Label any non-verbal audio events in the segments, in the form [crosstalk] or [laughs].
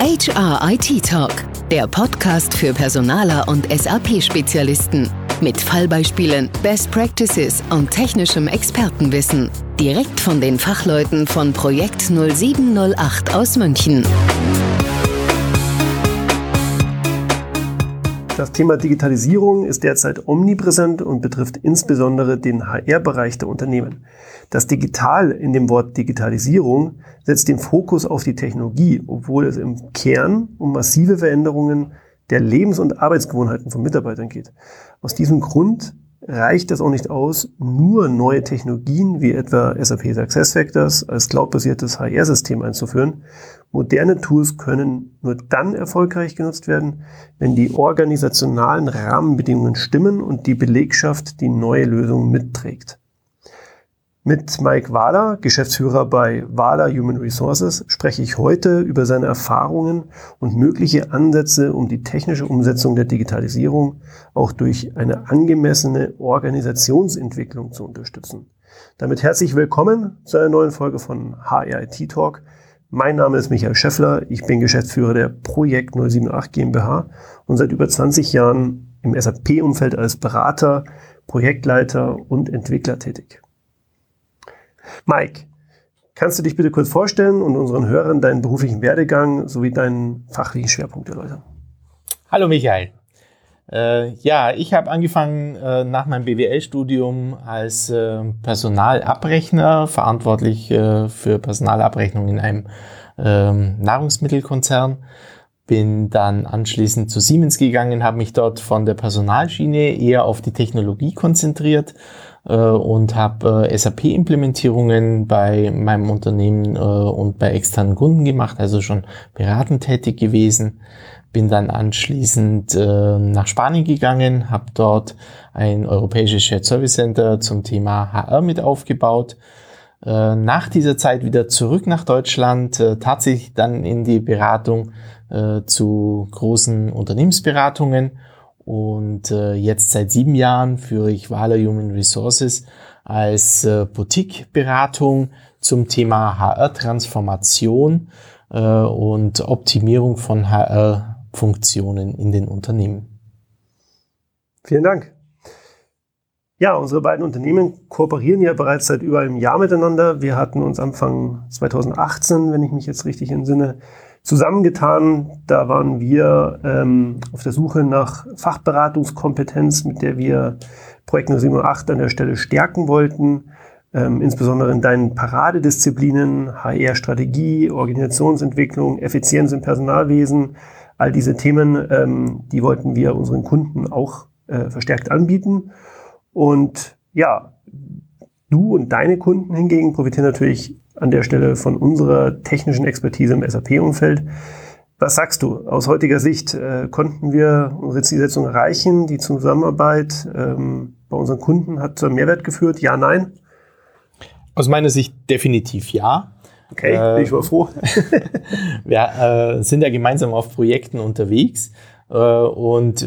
HR IT Talk, der Podcast für Personaler und SAP-Spezialisten. Mit Fallbeispielen, Best Practices und technischem Expertenwissen. Direkt von den Fachleuten von Projekt 0708 aus München. Das Thema Digitalisierung ist derzeit omnipräsent und betrifft insbesondere den HR-Bereich der Unternehmen. Das Digital in dem Wort Digitalisierung setzt den Fokus auf die Technologie, obwohl es im Kern um massive Veränderungen der Lebens- und Arbeitsgewohnheiten von Mitarbeitern geht. Aus diesem Grund reicht es auch nicht aus, nur neue Technologien wie etwa SAP SuccessFactors als cloudbasiertes HR-System einzuführen. Moderne Tools können nur dann erfolgreich genutzt werden, wenn die organisationalen Rahmenbedingungen stimmen und die Belegschaft die neue Lösung mitträgt. Mit Mike Wahler, Geschäftsführer bei Wahler Human Resources, spreche ich heute über seine Erfahrungen und mögliche Ansätze, um die technische Umsetzung der Digitalisierung auch durch eine angemessene Organisationsentwicklung zu unterstützen. Damit herzlich willkommen zu einer neuen Folge von HRIT Talk. Mein Name ist Michael Scheffler, ich bin Geschäftsführer der Projekt 078 GmbH und seit über 20 Jahren im SAP-Umfeld als Berater, Projektleiter und Entwickler tätig. Mike, kannst du dich bitte kurz vorstellen und unseren Hörern deinen beruflichen Werdegang sowie deinen fachlichen Schwerpunkt erläutern? Hallo Michael. Äh, ja, ich habe angefangen äh, nach meinem BWL-Studium als äh, Personalabrechner, verantwortlich äh, für Personalabrechnung in einem ähm, Nahrungsmittelkonzern. Bin dann anschließend zu Siemens gegangen, habe mich dort von der Personalschiene eher auf die Technologie konzentriert und habe äh, SAP-Implementierungen bei meinem Unternehmen äh, und bei externen Kunden gemacht, also schon beratend tätig gewesen. Bin dann anschließend äh, nach Spanien gegangen, habe dort ein europäisches Shared Service Center zum Thema HR mit aufgebaut. Äh, nach dieser Zeit wieder zurück nach Deutschland, äh, tatsächlich dann in die Beratung äh, zu großen Unternehmensberatungen und äh, jetzt seit sieben Jahren führe ich Wahler Human Resources als äh, Boutique-Beratung zum Thema HR-Transformation äh, und Optimierung von HR-Funktionen in den Unternehmen. Vielen Dank. Ja, unsere beiden Unternehmen kooperieren ja bereits seit über einem Jahr miteinander. Wir hatten uns Anfang 2018, wenn ich mich jetzt richtig entsinne, zusammengetan. Da waren wir ähm, auf der Suche nach Fachberatungskompetenz, mit der wir Projekt 078 an der Stelle stärken wollten. Ähm, insbesondere in deinen Paradedisziplinen, HR-Strategie, Organisationsentwicklung, Effizienz im Personalwesen. All diese Themen, ähm, die wollten wir unseren Kunden auch äh, verstärkt anbieten. Und ja, du und deine Kunden hingegen profitieren natürlich an der Stelle von unserer technischen Expertise im SAP-Umfeld. Was sagst du? Aus heutiger Sicht äh, konnten wir unsere Zielsetzung erreichen? Die Zusammenarbeit ähm, bei unseren Kunden hat zu Mehrwert geführt? Ja, nein? Aus meiner Sicht definitiv ja. Okay, äh, bin ich mal froh. [laughs] wir äh, sind ja gemeinsam auf Projekten unterwegs äh, und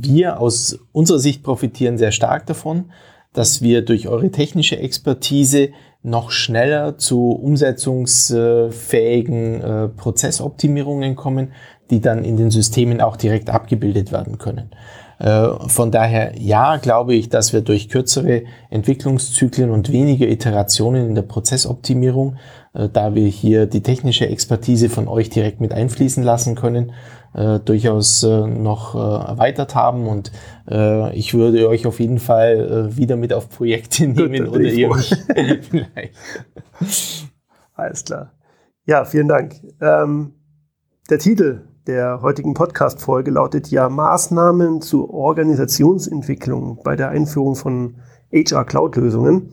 wir aus unserer Sicht profitieren sehr stark davon, dass wir durch eure technische Expertise noch schneller zu umsetzungsfähigen äh, Prozessoptimierungen kommen, die dann in den Systemen auch direkt abgebildet werden können. Äh, von daher, ja, glaube ich, dass wir durch kürzere Entwicklungszyklen und weniger Iterationen in der Prozessoptimierung, äh, da wir hier die technische Expertise von euch direkt mit einfließen lassen können, äh, durchaus äh, noch äh, erweitert haben und äh, ich würde euch auf jeden Fall äh, wieder mit auf Projekte [laughs] nehmen Gut, oder ihr mich [laughs] vielleicht. Alles klar. Ja, vielen Dank. Ähm, der Titel der heutigen Podcast-Folge lautet ja Maßnahmen zur Organisationsentwicklung bei der Einführung von HR Cloud-Lösungen.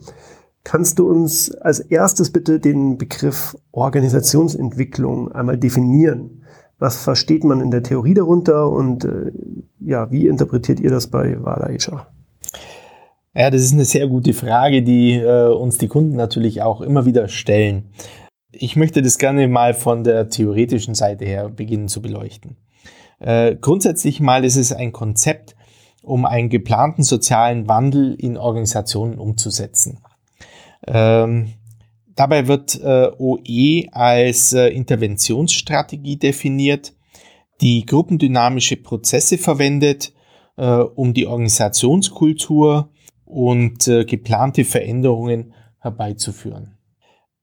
Kannst du uns als erstes bitte den Begriff Organisationsentwicklung einmal definieren? Was versteht man in der Theorie darunter und äh, ja, wie interpretiert ihr das bei Wada HR? Ja, das ist eine sehr gute Frage, die äh, uns die Kunden natürlich auch immer wieder stellen. Ich möchte das gerne mal von der theoretischen Seite her beginnen zu beleuchten. Äh, grundsätzlich mal ist es ein Konzept, um einen geplanten sozialen Wandel in Organisationen umzusetzen. Ähm, Dabei wird äh, OE als äh, Interventionsstrategie definiert, die gruppendynamische Prozesse verwendet, äh, um die Organisationskultur und äh, geplante Veränderungen herbeizuführen.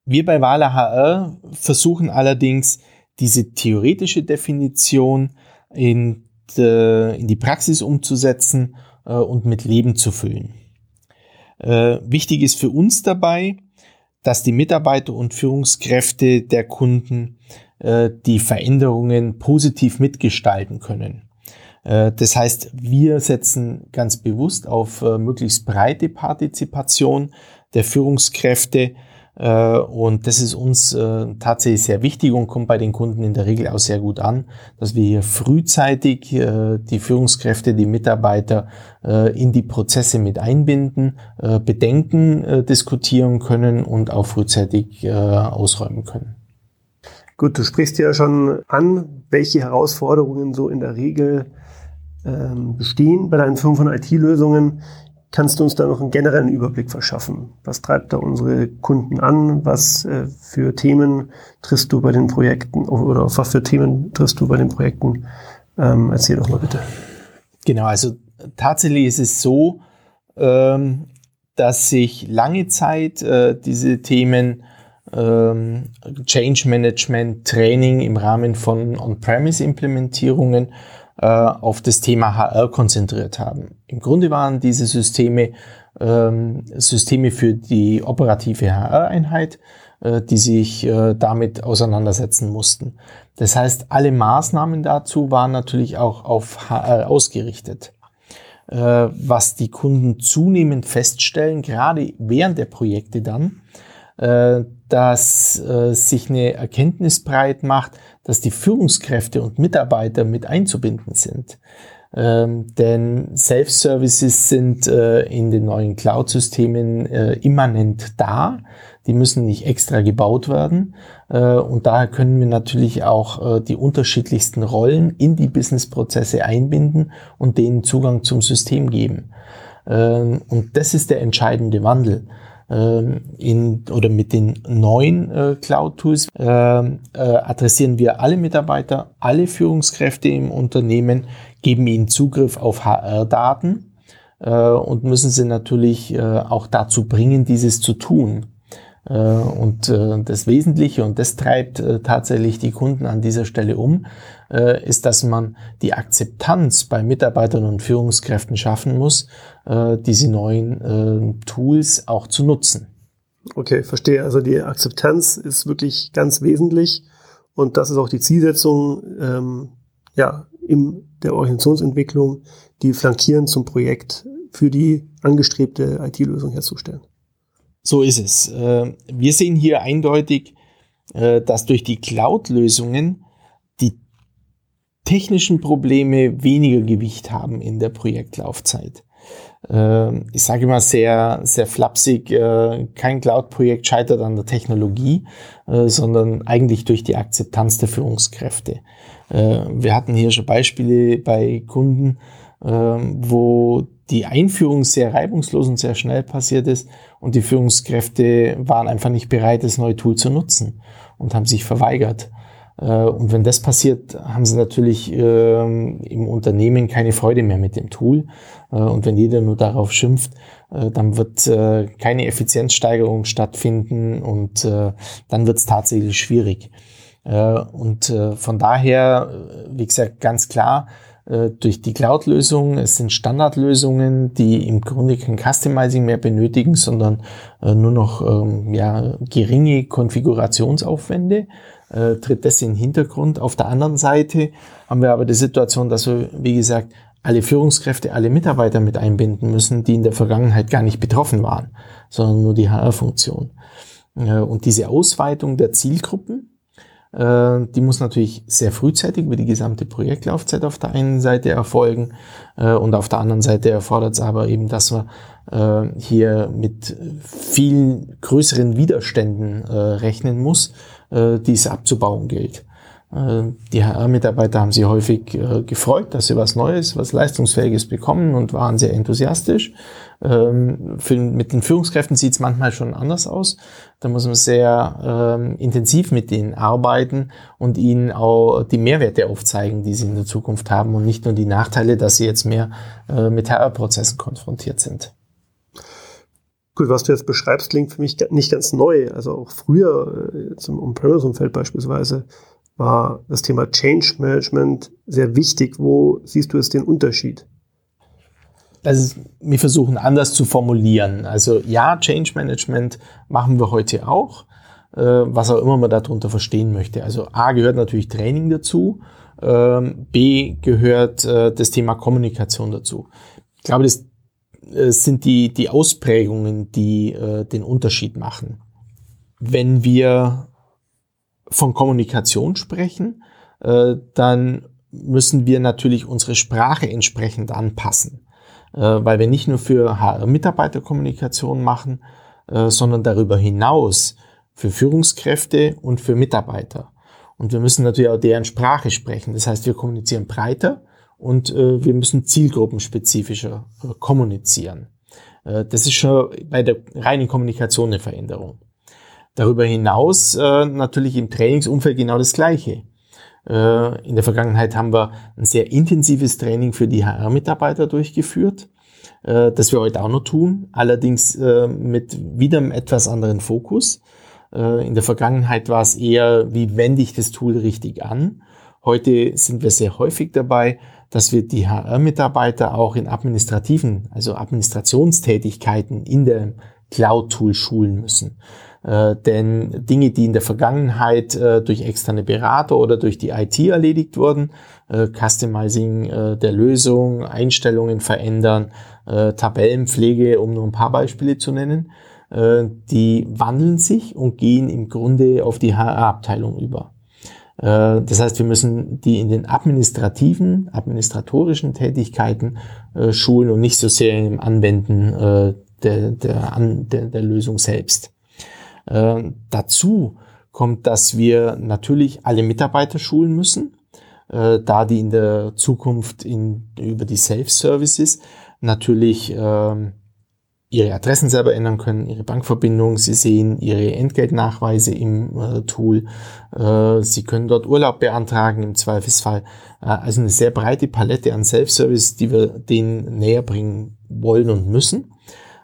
Wir bei Wala HR versuchen allerdings, diese theoretische Definition in, de, in die Praxis umzusetzen äh, und mit Leben zu füllen. Äh, wichtig ist für uns dabei, dass die Mitarbeiter und Führungskräfte der Kunden äh, die Veränderungen positiv mitgestalten können. Äh, das heißt, wir setzen ganz bewusst auf äh, möglichst breite Partizipation der Führungskräfte und das ist uns äh, tatsächlich sehr wichtig und kommt bei den Kunden in der Regel auch sehr gut an, dass wir hier frühzeitig äh, die Führungskräfte, die Mitarbeiter in die Prozesse mit einbinden, Bedenken diskutieren können und auch frühzeitig ausräumen können. Gut, du sprichst ja schon an, welche Herausforderungen so in der Regel ähm, bestehen bei deinen 500 IT-Lösungen. Kannst du uns da noch einen generellen Überblick verschaffen? Was treibt da unsere Kunden an? Was äh, für Themen triffst du bei den Projekten oder auf was für Themen triffst du bei den Projekten? Ähm, erzähl doch mal bitte. Genau, also tatsächlich ist es so, ähm, dass sich lange Zeit äh, diese Themen ähm, Change Management Training im Rahmen von On-Premise-Implementierungen äh, auf das Thema HR konzentriert haben. Im Grunde waren diese Systeme ähm, Systeme für die operative HR-Einheit, äh, die sich äh, damit auseinandersetzen mussten. Das heißt, alle Maßnahmen dazu waren natürlich auch auf HR ausgerichtet. Äh, was die Kunden zunehmend feststellen, gerade während der Projekte dann, dass äh, sich eine Erkenntnis breit macht, dass die Führungskräfte und Mitarbeiter mit einzubinden sind. Ähm, denn Self-Services sind äh, in den neuen Cloud-Systemen äh, immanent da. Die müssen nicht extra gebaut werden. Äh, und daher können wir natürlich auch äh, die unterschiedlichsten Rollen in die Business-Prozesse einbinden und denen Zugang zum System geben. Ähm, und das ist der entscheidende Wandel. Ähm, in, oder mit den neuen äh, Cloud-Tools äh, äh, adressieren wir alle Mitarbeiter, alle Führungskräfte im Unternehmen, geben ihnen Zugriff auf HR-Daten äh, und müssen sie natürlich äh, auch dazu bringen, dieses zu tun. Äh, und das Wesentliche, und das treibt tatsächlich die Kunden an dieser Stelle um, äh, ist, dass man die Akzeptanz bei Mitarbeitern und Führungskräften schaffen muss, äh, diese neuen äh, Tools auch zu nutzen. Okay, verstehe. Also die Akzeptanz ist wirklich ganz wesentlich und das ist auch die Zielsetzung ähm, ja, in der Organisationsentwicklung, die flankierend zum Projekt für die angestrebte IT-Lösung herzustellen. So ist es. Äh, wir sehen hier eindeutig, dass durch die Cloud-Lösungen technischen Probleme weniger Gewicht haben in der Projektlaufzeit. Ähm, ich sage immer sehr, sehr flapsig, äh, kein Cloud-Projekt scheitert an der Technologie, äh, sondern eigentlich durch die Akzeptanz der Führungskräfte. Äh, wir hatten hier schon Beispiele bei Kunden, ähm, wo die Einführung sehr reibungslos und sehr schnell passiert ist und die Führungskräfte waren einfach nicht bereit, das neue Tool zu nutzen und haben sich verweigert. Äh, und wenn das passiert, haben sie natürlich ähm, im Unternehmen keine Freude mehr mit dem Tool. Äh, und wenn jeder nur darauf schimpft, äh, dann wird keine Effizienzsteigerung stattfinden und dann wird es tatsächlich schwierig. Und von daher, wie gesagt, ganz klar, durch die Cloud-Lösung, es sind Standardlösungen, die im Grunde kein Customizing mehr benötigen, sondern nur noch ähm, ja, geringe Konfigurationsaufwände äh, tritt das in den Hintergrund. Auf der anderen Seite haben wir aber die Situation, dass wir, wie gesagt, alle Führungskräfte, alle Mitarbeiter mit einbinden müssen, die in der Vergangenheit gar nicht betroffen waren, sondern nur die HR-Funktion. Äh, und diese Ausweitung der Zielgruppen, äh, die muss natürlich sehr frühzeitig über die gesamte Projektlaufzeit auf der einen Seite erfolgen äh, und auf der anderen Seite erfordert es aber eben, dass man hier mit viel größeren Widerständen rechnen muss, äh, die es abzubauen gilt. Äh, die HR-Mitarbeiter haben sich häufig äh, gefreut, dass sie was Neues, was Leistungsfähiges bekommen und waren sehr enthusiastisch. Ähm, für, mit den Führungskräften sieht es manchmal schon anders aus. Da muss man sehr ähm, intensiv mit denen arbeiten und ihnen auch die Mehrwerte aufzeigen, die sie in der Zukunft haben und nicht nur die Nachteile, dass sie jetzt mehr äh, mit HR-Prozessen konfrontiert sind. Gut, was du jetzt beschreibst, klingt für mich nicht ganz neu. Also auch früher, äh, zum On-Premise-Umfeld beispielsweise, war das Thema Change Management sehr wichtig. Wo siehst du jetzt den Unterschied? Also wir versuchen anders zu formulieren. Also ja, Change Management machen wir heute auch, äh, was auch immer man darunter verstehen möchte. Also A gehört natürlich Training dazu, ähm, B gehört äh, das Thema Kommunikation dazu. Ich glaube, das äh, sind die, die Ausprägungen, die den Unterschied machen. Wenn wir von Kommunikation sprechen, dann müssen wir natürlich unsere Sprache entsprechend anpassen. Äh, weil wir nicht nur für HR-Mitarbeiterkommunikation machen, äh, sondern darüber hinaus für Führungskräfte und für Mitarbeiter. Und wir müssen natürlich auch deren Sprache sprechen. Das heißt, wir kommunizieren breiter und äh, wir müssen zielgruppenspezifischer kommunizieren. Das ist schon bei der reinen Kommunikation eine Veränderung. Darüber hinaus natürlich im Trainingsumfeld genau das Gleiche. Äh, in der Vergangenheit haben wir ein sehr intensives Training für die HR-Mitarbeiter durchgeführt, äh, das wir heute auch noch tun, allerdings äh, mit wieder einem etwas anderen Fokus. In der Vergangenheit war es eher, wie wende ich das Tool richtig an. Heute sind wir sehr häufig dabei, dass wir die HR-Mitarbeiter auch in administrativen, also Administrationstätigkeiten in der Cloud-Tool schulen müssen. Äh, denn Dinge, die in der Vergangenheit äh, durch externe Berater oder durch die IT erledigt wurden, äh, Customizing äh, der Lösung, Einstellungen verändern, äh, Tabellenpflege, um nur ein paar Beispiele zu nennen, äh, die wandeln sich und gehen im Grunde auf die HR-Abteilung über. Das heißt, wir müssen die in den administrativen, administratorischen Tätigkeiten schulen und nicht so sehr im Anwenden der, der, der, der Lösung selbst. Äh, dazu kommt, dass wir natürlich alle Mitarbeiter schulen müssen, äh, da die in der Zukunft in, über die Self-Services natürlich äh, ihre Adressen selber ändern können, ihre Bankverbindung, sie sehen ihre Entgeltnachweise im äh, Tool, äh, sie können dort Urlaub beantragen im Zweifelsfall. Äh, also eine sehr breite Palette an Self-Service, die wir denen näher bringen wollen und müssen.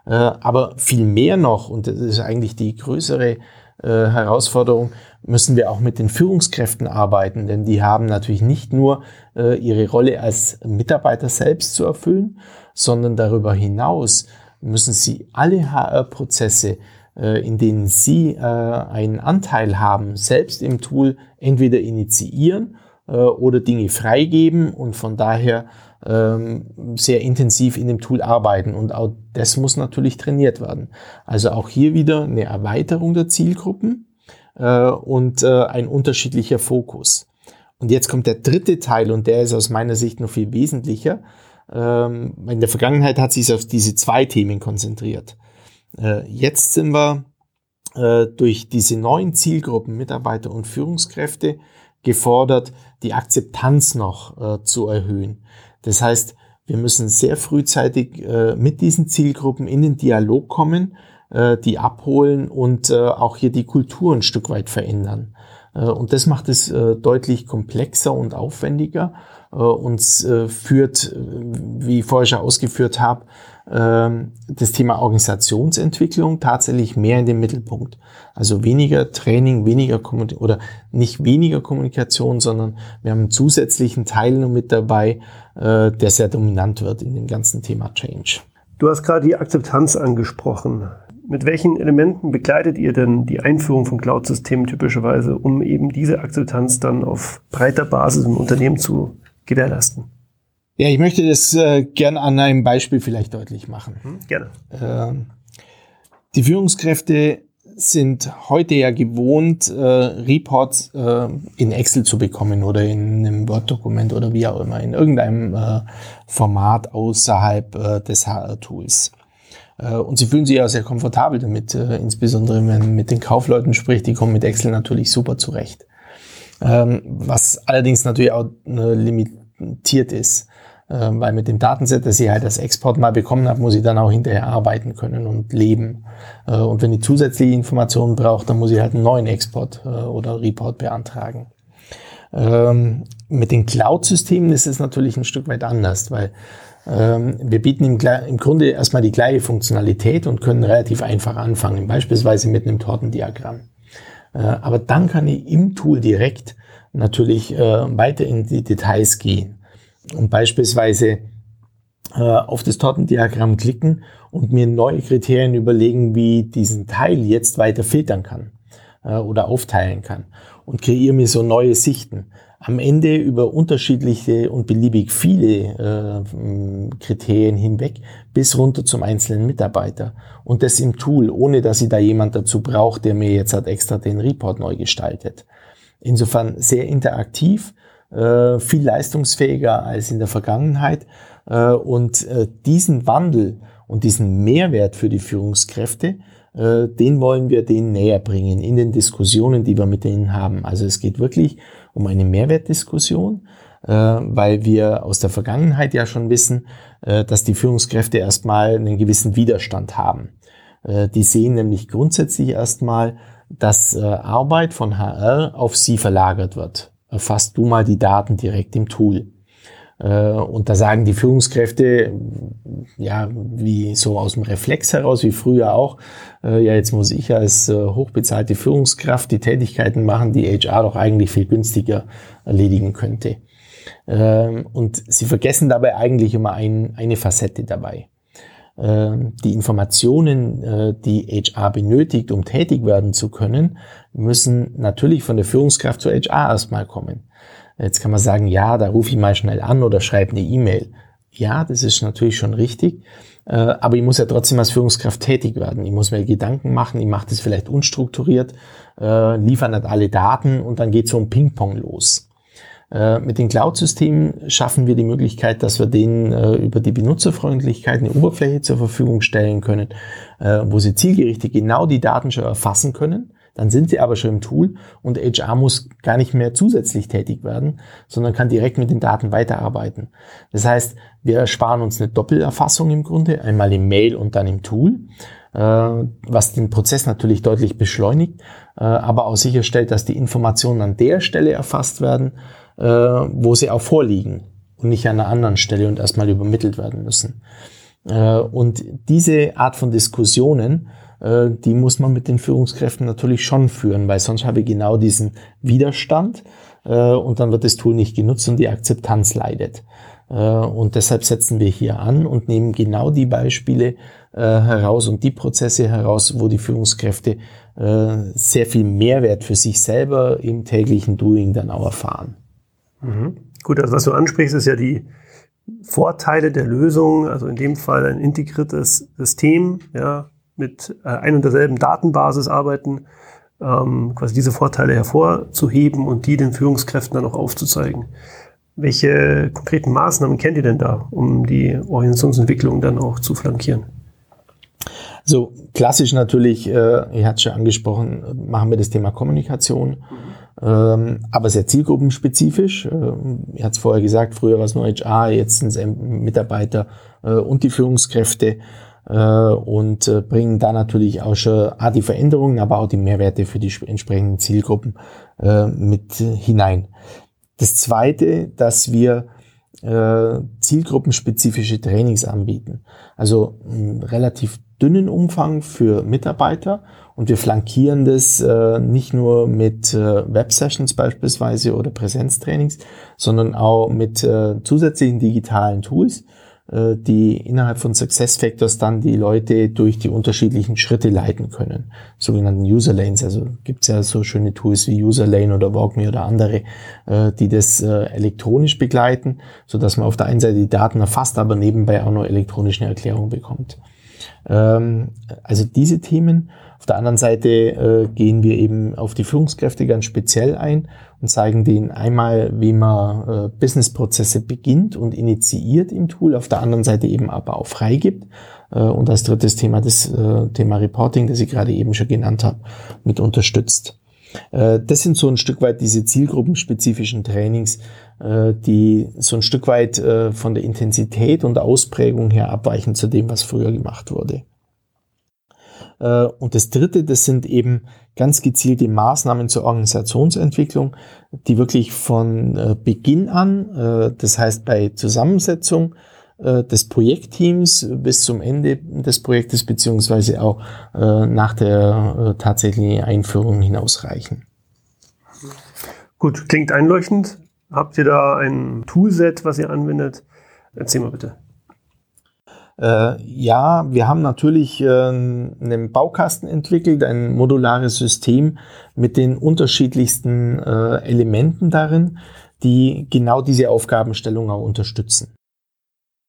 Äh, aber viel mehr noch, und das ist eigentlich die größere äh, Herausforderung, müssen wir auch mit den Führungskräften arbeiten, denn die haben natürlich nicht nur äh, ihre Rolle als Mitarbeiter selbst zu erfüllen, sondern darüber hinaus müssen sie alle HR-Prozesse, in denen sie einen Anteil haben, selbst im Tool entweder initiieren oder Dinge freigeben und von daher ähm, sehr intensiv in dem Tool arbeiten. Und auch das muss natürlich trainiert werden. Also auch hier wieder eine Erweiterung der Zielgruppen äh, und äh, ein unterschiedlicher Fokus. Und jetzt kommt der dritte Teil und der ist aus meiner Sicht noch viel wesentlicher. Ähm, in der Vergangenheit hat sich auf diese zwei Themen konzentriert. Äh, jetzt sind wir äh, durch diese neuen Zielgruppen Mitarbeiter und Führungskräfte gefordert, die Akzeptanz noch äh, zu erhöhen. Das heißt, wir müssen sehr frühzeitig äh, mit diesen Zielgruppen in den Dialog kommen, äh, die abholen und äh, auch hier die Kultur ein Stück weit verändern. Äh, und das macht es äh, deutlich komplexer und aufwendiger äh, und führt, wie ich vorher schon ausgeführt habe, das Thema Organisationsentwicklung tatsächlich mehr in den Mittelpunkt. Also weniger Training, weniger Kommunikation oder nicht weniger Kommunikation, sondern wir haben einen zusätzlichen Teil noch mit dabei, der sehr dominant wird in dem ganzen Thema Change. Du hast gerade die Akzeptanz angesprochen. Mit welchen Elementen begleitet ihr denn die Einführung von Cloud-Systemen typischerweise, um eben diese Akzeptanz dann auf breiter Basis im Unternehmen zu gewährleisten? Ja, ich möchte das äh, gern an einem Beispiel vielleicht deutlich machen. Hm, gerne. Ähm, die Führungskräfte sind heute ja gewohnt, äh, Reports äh, in Excel zu bekommen oder in einem Word-Dokument oder wie auch immer, in irgendeinem äh, Format außerhalb äh, des HR-Tools. Äh, und sie fühlen sich ja sehr komfortabel damit, äh, insbesondere wenn man mit den Kaufleuten spricht, die kommen mit Excel natürlich super zurecht. ähm, was allerdings natürlich auch äh, limitiert ist. Weil mit dem Datenset, das ich halt als Export mal bekommen habe, muss ich dann auch hinterher arbeiten können und leben. Und wenn ich zusätzliche Informationen brauche, dann muss ich halt einen neuen Export oder Report beantragen. Ähm, mit den Cloud-Systemen ist es natürlich ein Stück weit anders, weil wir bieten im, Grunde erstmal die gleiche Funktionalität und können relativ einfach anfangen, beispielsweise mit einem Tortendiagramm. Äh, aber dann kann ich im Tool direkt natürlich äh, weiter in die Details gehen und beispielsweise äh, auf das Tortendiagramm klicken und mir neue Kriterien überlegen, wie diesen Teil jetzt weiter filtern kann oder aufteilen kann und kreiere mir so neue Sichten. Am Ende über unterschiedliche und beliebig viele äh, Kriterien hinweg bis runter zum einzelnen Mitarbeiter. Und das im Tool, ohne dass ich da jemand dazu brauche, der mir jetzt halt extra den Report neu gestaltet. Insofern sehr interaktiv, äh, viel leistungsfähiger als in der Vergangenheit. Äh, und äh, diesen Wandel und diesen Mehrwert für die Führungskräfte, äh, den wollen wir denen näher bringen in den Diskussionen, die wir mit denen haben. Also es geht wirklich um eine Mehrwertdiskussion, äh, weil wir aus der Vergangenheit ja schon wissen, äh, dass die Führungskräfte erstmal einen gewissen Widerstand haben. Die sehen nämlich grundsätzlich erstmal, dass Arbeit von HR auf sie verlagert wird. Erfasst du mal die Daten direkt im Tool. Äh, und da sagen die Führungskräfte, ja, wie so aus dem Reflex heraus, wie früher auch, äh, ja, jetzt muss ich als äh, hochbezahlte Führungskraft die Tätigkeiten machen, die HR doch eigentlich viel günstiger erledigen könnte. Ähm, und sie vergessen dabei eigentlich immer ein, eine Facette dabei. Ähm, die Informationen, die HR benötigt, um tätig werden zu können, müssen natürlich von der Führungskraft zur HR erstmal kommen. Jetzt kann man sagen, ja, da rufe ich mal schnell an oder schreibe eine E-Mail. Ja, das ist natürlich schon richtig. Äh, aber ich muss ja trotzdem als Führungskraft tätig werden. Ich muss mir Gedanken machen, ich mache das vielleicht unstrukturiert, äh, liefere nicht alle Daten und dann geht so ein Ping-Pong los. Äh, mit den Cloud-Systemen schaffen wir die Möglichkeit, dass wir denen über die Benutzerfreundlichkeit eine Oberfläche zur Verfügung stellen können, wo sie zielgerichtet genau die Daten schon erfassen können dann sind sie aber schon im Tool und HR muss gar nicht mehr zusätzlich tätig werden, sondern kann direkt mit den Daten weiterarbeiten. Das heißt, wir ersparen uns eine Doppelerfassung im Grunde, einmal im Mail und dann im Tool, äh, was den Prozess natürlich deutlich beschleunigt, äh, aber auch sicherstellt, dass die Informationen an der Stelle erfasst werden, äh, wo sie auch vorliegen und nicht an einer anderen Stelle und erstmal übermittelt werden müssen. Und diese Art von Diskussionen äh, die muss man mit den Führungskräften natürlich schon führen, weil sonst habe ich genau diesen Widerstand äh, und dann wird das Tool nicht genutzt und die Akzeptanz leidet. Äh, und deshalb setzen wir hier an und nehmen genau die Beispiele heraus und die Prozesse heraus, wo die Führungskräfte sehr viel Mehrwert für sich selber im täglichen Doing dann auch erfahren. Mhm. Gut, also was du ansprichst, ist ja die Vorteile der Lösung, also in dem Fall ein integriertes System, ja, mit äh, ein und derselben Datenbasis arbeiten, ähm, quasi diese Vorteile hervorzuheben und die den Führungskräften dann auch aufzuzeigen. Welche konkreten Maßnahmen kennt ihr denn da, um die Organisationsentwicklung dann auch zu flankieren? So klassisch natürlich, äh, ihr habt schon angesprochen, machen wir das Thema Kommunikation, mhm. ähm, aber sehr zielgruppenspezifisch. Äh, ihr habt es vorher gesagt, früher war es nur HR, jetzt sind es Mitarbeiter äh, und die Führungskräfte und äh, bringen da natürlich auch schon ah, die Veränderungen, aber auch die Mehrwerte für die entsprechenden Zielgruppen äh, mit hinein. Das Zweite, dass wir äh, zielgruppenspezifische Trainings anbieten. Also relativ dünnen Umfang für Mitarbeiter und wir flankieren das äh, nicht nur mit äh, Web-Sessions beispielsweise oder Präsenztrainings, sondern auch mit äh, zusätzlichen digitalen Tools, äh, die innerhalb von SuccessFactors dann die Leute durch die unterschiedlichen Schritte leiten können. Sogenannten User Lanes. Also gibt's ja so schöne Tools wie User Lane oder WalkMe oder andere, äh, die das äh, elektronisch begleiten, so dass man auf der einen Seite die Daten erfasst, aber nebenbei auch noch elektronische Erklärung bekommt. Ähm, also diese Themen. Auf der anderen Seite gehen wir eben auf die Führungskräfte ganz speziell ein und zeigen denen einmal, wie man äh, Businessprozesse beginnt und initiiert im Tool, auf der anderen Seite eben aber auch freigibt. Äh, und als drittes Thema das äh, Thema Reporting, das ich gerade eben schon genannt habe, mit unterstützt. Äh, das sind so ein Stück weit diese zielgruppenspezifischen Trainings, äh, die so ein Stück weit äh, von der Intensität und Ausprägung her abweichen zu dem, was früher gemacht wurde. Und das Dritte, das sind eben ganz gezielte Maßnahmen zur Organisationsentwicklung, die wirklich von Beginn an, das heißt bei Zusammensetzung, des Projektteams bis zum Ende des Projektes beziehungsweise auch nach der tatsächlichen Einführung hinausreichen. Gut, klingt einleuchtend. Habt ihr da ein Toolset, was ihr anwendet? Erzähl mal bitte. Äh, ja, wir haben natürlich äh, einen Baukasten entwickelt, ein modulares System mit den unterschiedlichsten äh, Elementen darin, die genau diese Aufgabenstellung auch unterstützen.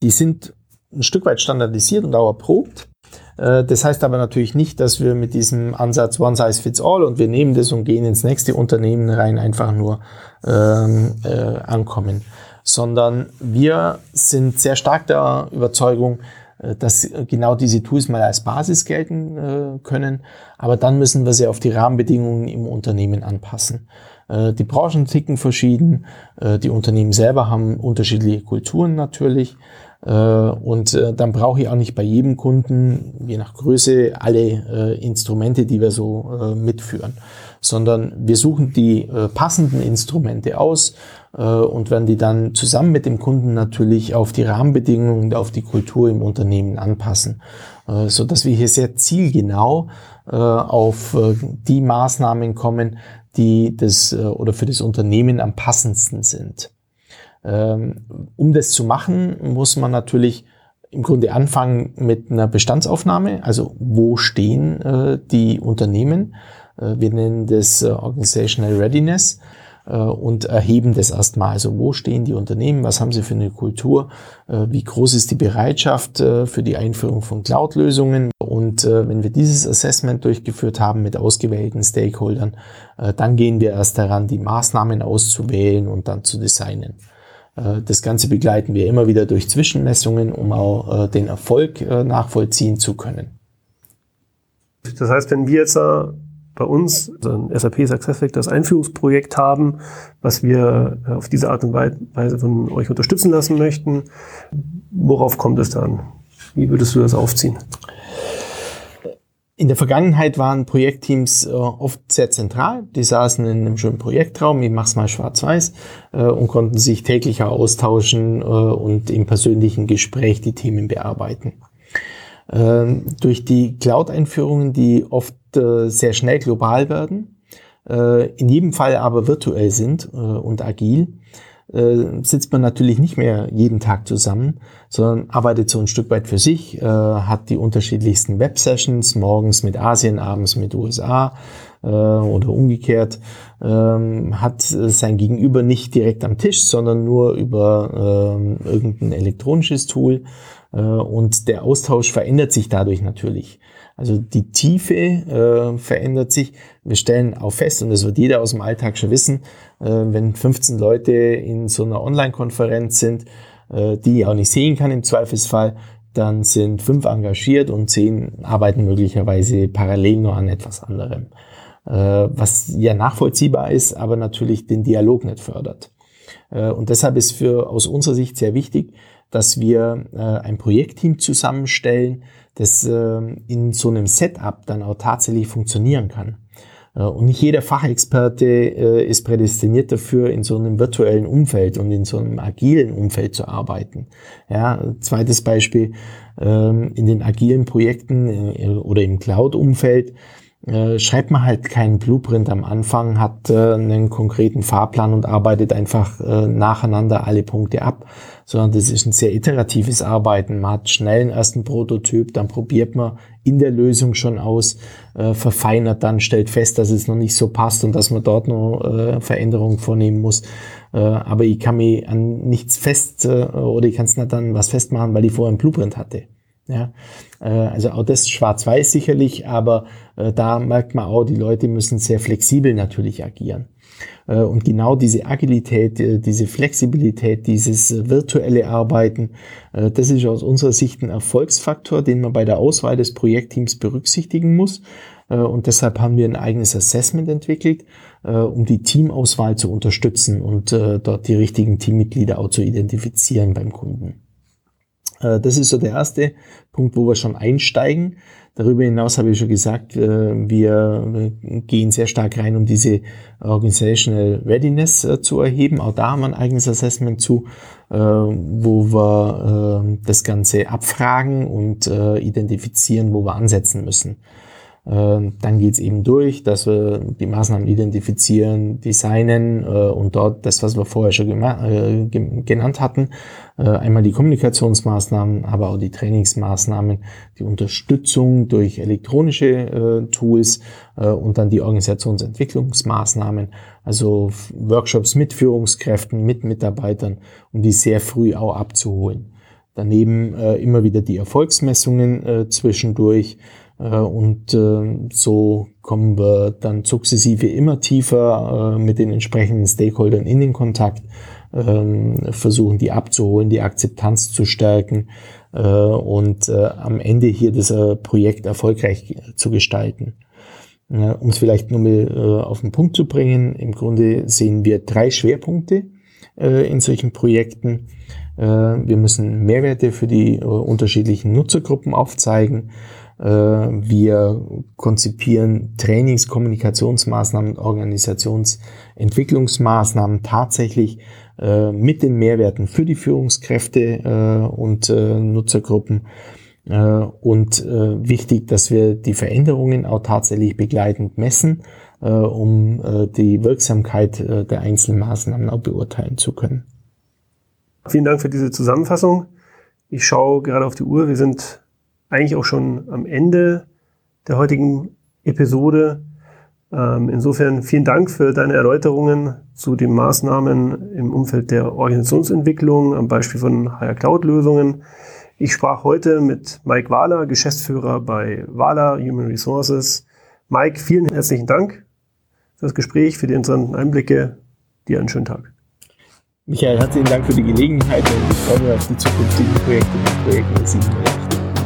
Die sind ein Stück weit standardisiert und auch erprobt. Äh, das heißt aber natürlich nicht, dass wir mit diesem Ansatz One Size Fits All und wir nehmen das und gehen ins nächste Unternehmen rein einfach nur ähm, äh, ankommen, sondern wir sind sehr stark der Überzeugung, äh, dass genau diese Tools mal als Basis gelten äh, können, aber dann müssen wir sie auf die Rahmenbedingungen im Unternehmen anpassen. Äh, die Branchen ticken verschieden, die Unternehmen selber haben unterschiedliche Kulturen natürlich. Und dann brauche ich auch nicht bei jedem Kunden, je nach Größe, alle Instrumente, die wir so mitführen, sondern wir suchen die passenden Instrumente aus und werden die dann zusammen mit dem Kunden natürlich auf die Rahmenbedingungen und auf die Kultur im Unternehmen anpassen, so dass wir hier sehr zielgenau auf die Maßnahmen kommen, die das oder für das Unternehmen am passendsten sind. Ähm, um das zu machen, muss man natürlich im Grunde anfangen mit einer Bestandsaufnahme, also wo stehen äh, die Unternehmen. Äh, wir nennen das äh, Organizational Readiness und erheben das erstmal. Also wo stehen die Unternehmen, was haben sie für eine Kultur, wie groß ist die Bereitschaft für die Einführung von Cloud-Lösungen. Und wenn wir dieses Assessment durchgeführt haben mit ausgewählten Stakeholdern, dann gehen wir erst daran, die Maßnahmen auszuwählen und dann zu designen. Äh, das Ganze begleiten wir immer wieder durch Zwischenmessungen, um auch äh, den Erfolg äh, nachvollziehen zu können. Das heißt, wenn wir jetzt bei uns ein SAP SuccessFactors Einführungsprojekt haben, was wir auf diese Art und Weise von euch unterstützen lassen möchten, worauf kommt es dann? Wie würdest du das aufziehen? In der Vergangenheit waren Projektteams äh, oft sehr zentral. Die saßen in einem schönen Projektraum, ich mach's mal schwarz-weiß, äh, und konnten sich täglich austauschen äh, und im persönlichen Gespräch die Themen bearbeiten. Ähm, durch die Cloud-Einführungen, die oft äh, sehr schnell global werden, äh, in jedem Fall aber virtuell sind äh, und agil, sitzt man natürlich nicht mehr jeden Tag zusammen, sondern arbeitet so ein Stück weit für sich, hat die unterschiedlichsten Web-Sessions, morgens mit Asien, abends mit USA äh, oder umgekehrt, ähm, hat sein Gegenüber nicht direkt am Tisch, sondern nur über ähm, irgendein elektronisches Tool äh, und der Austausch verändert sich dadurch natürlich. Also die Tiefe äh, verändert sich. Wir stellen auch fest, und das wird jeder aus dem Alltag schon wissen, äh, wenn 15 Leute in so einer Online-Konferenz sind, äh, die ich auch nicht sehen kann im Zweifelsfall, dann sind fünf engagiert und zehn arbeiten möglicherweise parallel nur an etwas anderem. Äh, was ja nachvollziehbar ist, aber natürlich den Dialog nicht fördert. Äh, und deshalb ist für aus unserer Sicht sehr wichtig, dass wir äh, ein Projektteam zusammenstellen, das in so einem Setup dann auch tatsächlich funktionieren kann. Und nicht jeder Fachexperte äh, ist prädestiniert dafür, in so einem virtuellen Umfeld und in so einem agilen Umfeld zu arbeiten. Ja, zweites Beispiel, ähm, in den agilen Projekten äh, oder im Cloud-Umfeld äh, schreibt man halt keinen Blueprint am Anfang, hat äh, einen konkreten Fahrplan und arbeitet einfach äh, nacheinander alle Punkte ab, sondern das ist ein sehr iteratives Arbeiten. Man hat schnell einen ersten Prototyp, dann probiert man in der Lösung schon aus, äh, verfeinert dann, stellt fest, dass es noch nicht so passt und dass man dort noch äh, Veränderungen vornehmen muss. Äh, aber ich kann mich an nichts fest äh, oder ich kann es nicht dann was festmachen, weil ich vorher einen Blueprint hatte. Ja, äh, also auch das schwarz-weiß sicherlich, aber äh, da merkt man auch, die Leute müssen sehr flexibel natürlich agieren. Äh, und genau diese Agilität, diese Flexibilität, dieses virtuelle Arbeiten, das ist aus unserer Sicht ein Erfolgsfaktor, den man bei der Auswahl des Projektteams berücksichtigen muss. Äh, und deshalb haben wir ein eigenes Assessment entwickelt, äh, um die Teamauswahl zu unterstützen und äh, dort die richtigen Teammitglieder auch zu identifizieren beim Kunden. Das ist so der erste Punkt, wo wir schon einsteigen. Darüber hinaus habe ich schon gesagt, wir gehen sehr stark rein, um diese Organizational Readiness zu erheben. Auch da haben wir ein eigenes Assessment zu, wo wir das Ganze abfragen und identifizieren, wo wir ansetzen müssen. Ähm, dann geht's eben durch, dass wir die Maßnahmen identifizieren, designen äh, und dort das, was wir vorher schon äh, genannt hatten, äh, einmal die Kommunikationsmaßnahmen, aber auch die Trainingsmaßnahmen, die Unterstützung durch elektronische Tools und dann die Organisationsentwicklungsmaßnahmen, also Workshops mit Führungskräften, mit Mitarbeitern, um die sehr früh auch abzuholen. Daneben immer wieder die Erfolgsmessungen zwischendurch, äh, und äh, so kommen wir dann sukzessive immer tiefer äh, mit den entsprechenden Stakeholdern in den Kontakt, ähm, versuchen die abzuholen, die Akzeptanz zu stärken und am Ende hier das Projekt erfolgreich zu gestalten. Um es vielleicht nochmal auf den Punkt zu bringen, im Grunde sehen wir drei Schwerpunkte in solchen Projekten. Wir müssen Mehrwerte für die unterschiedlichen Nutzergruppen aufzeigen. Äh, wir konzipieren Trainings-, Kommunikationsmaßnahmen, Organisationsentwicklungsmaßnahmen tatsächlich äh, mit den Mehrwerten für die Führungskräfte äh, und Nutzergruppen. Und wichtig, dass wir die Veränderungen auch tatsächlich begleitend messen, um die Wirksamkeit der einzelnen Maßnahmen auch beurteilen zu können. Vielen Dank für diese Zusammenfassung. Ich schaue gerade auf die Uhr. Wir sind eigentlich auch schon am Ende der heutigen Episode. Ähm, insofern vielen Dank für deine Erläuterungen zu den Maßnahmen im Umfeld der Organisationsentwicklung am Beispiel von Higher Cloud Lösungen. Ich sprach heute mit Mike Wahler, Geschäftsführer bei Wahler Human Resources. Mike, vielen herzlichen Dank für das Gespräch, für die interessanten Einblicke. Dir einen schönen Tag. Michael, herzlichen Dank für die Gelegenheit und ich freue mich auf die zukünftigen Projekte mit Projekten 708.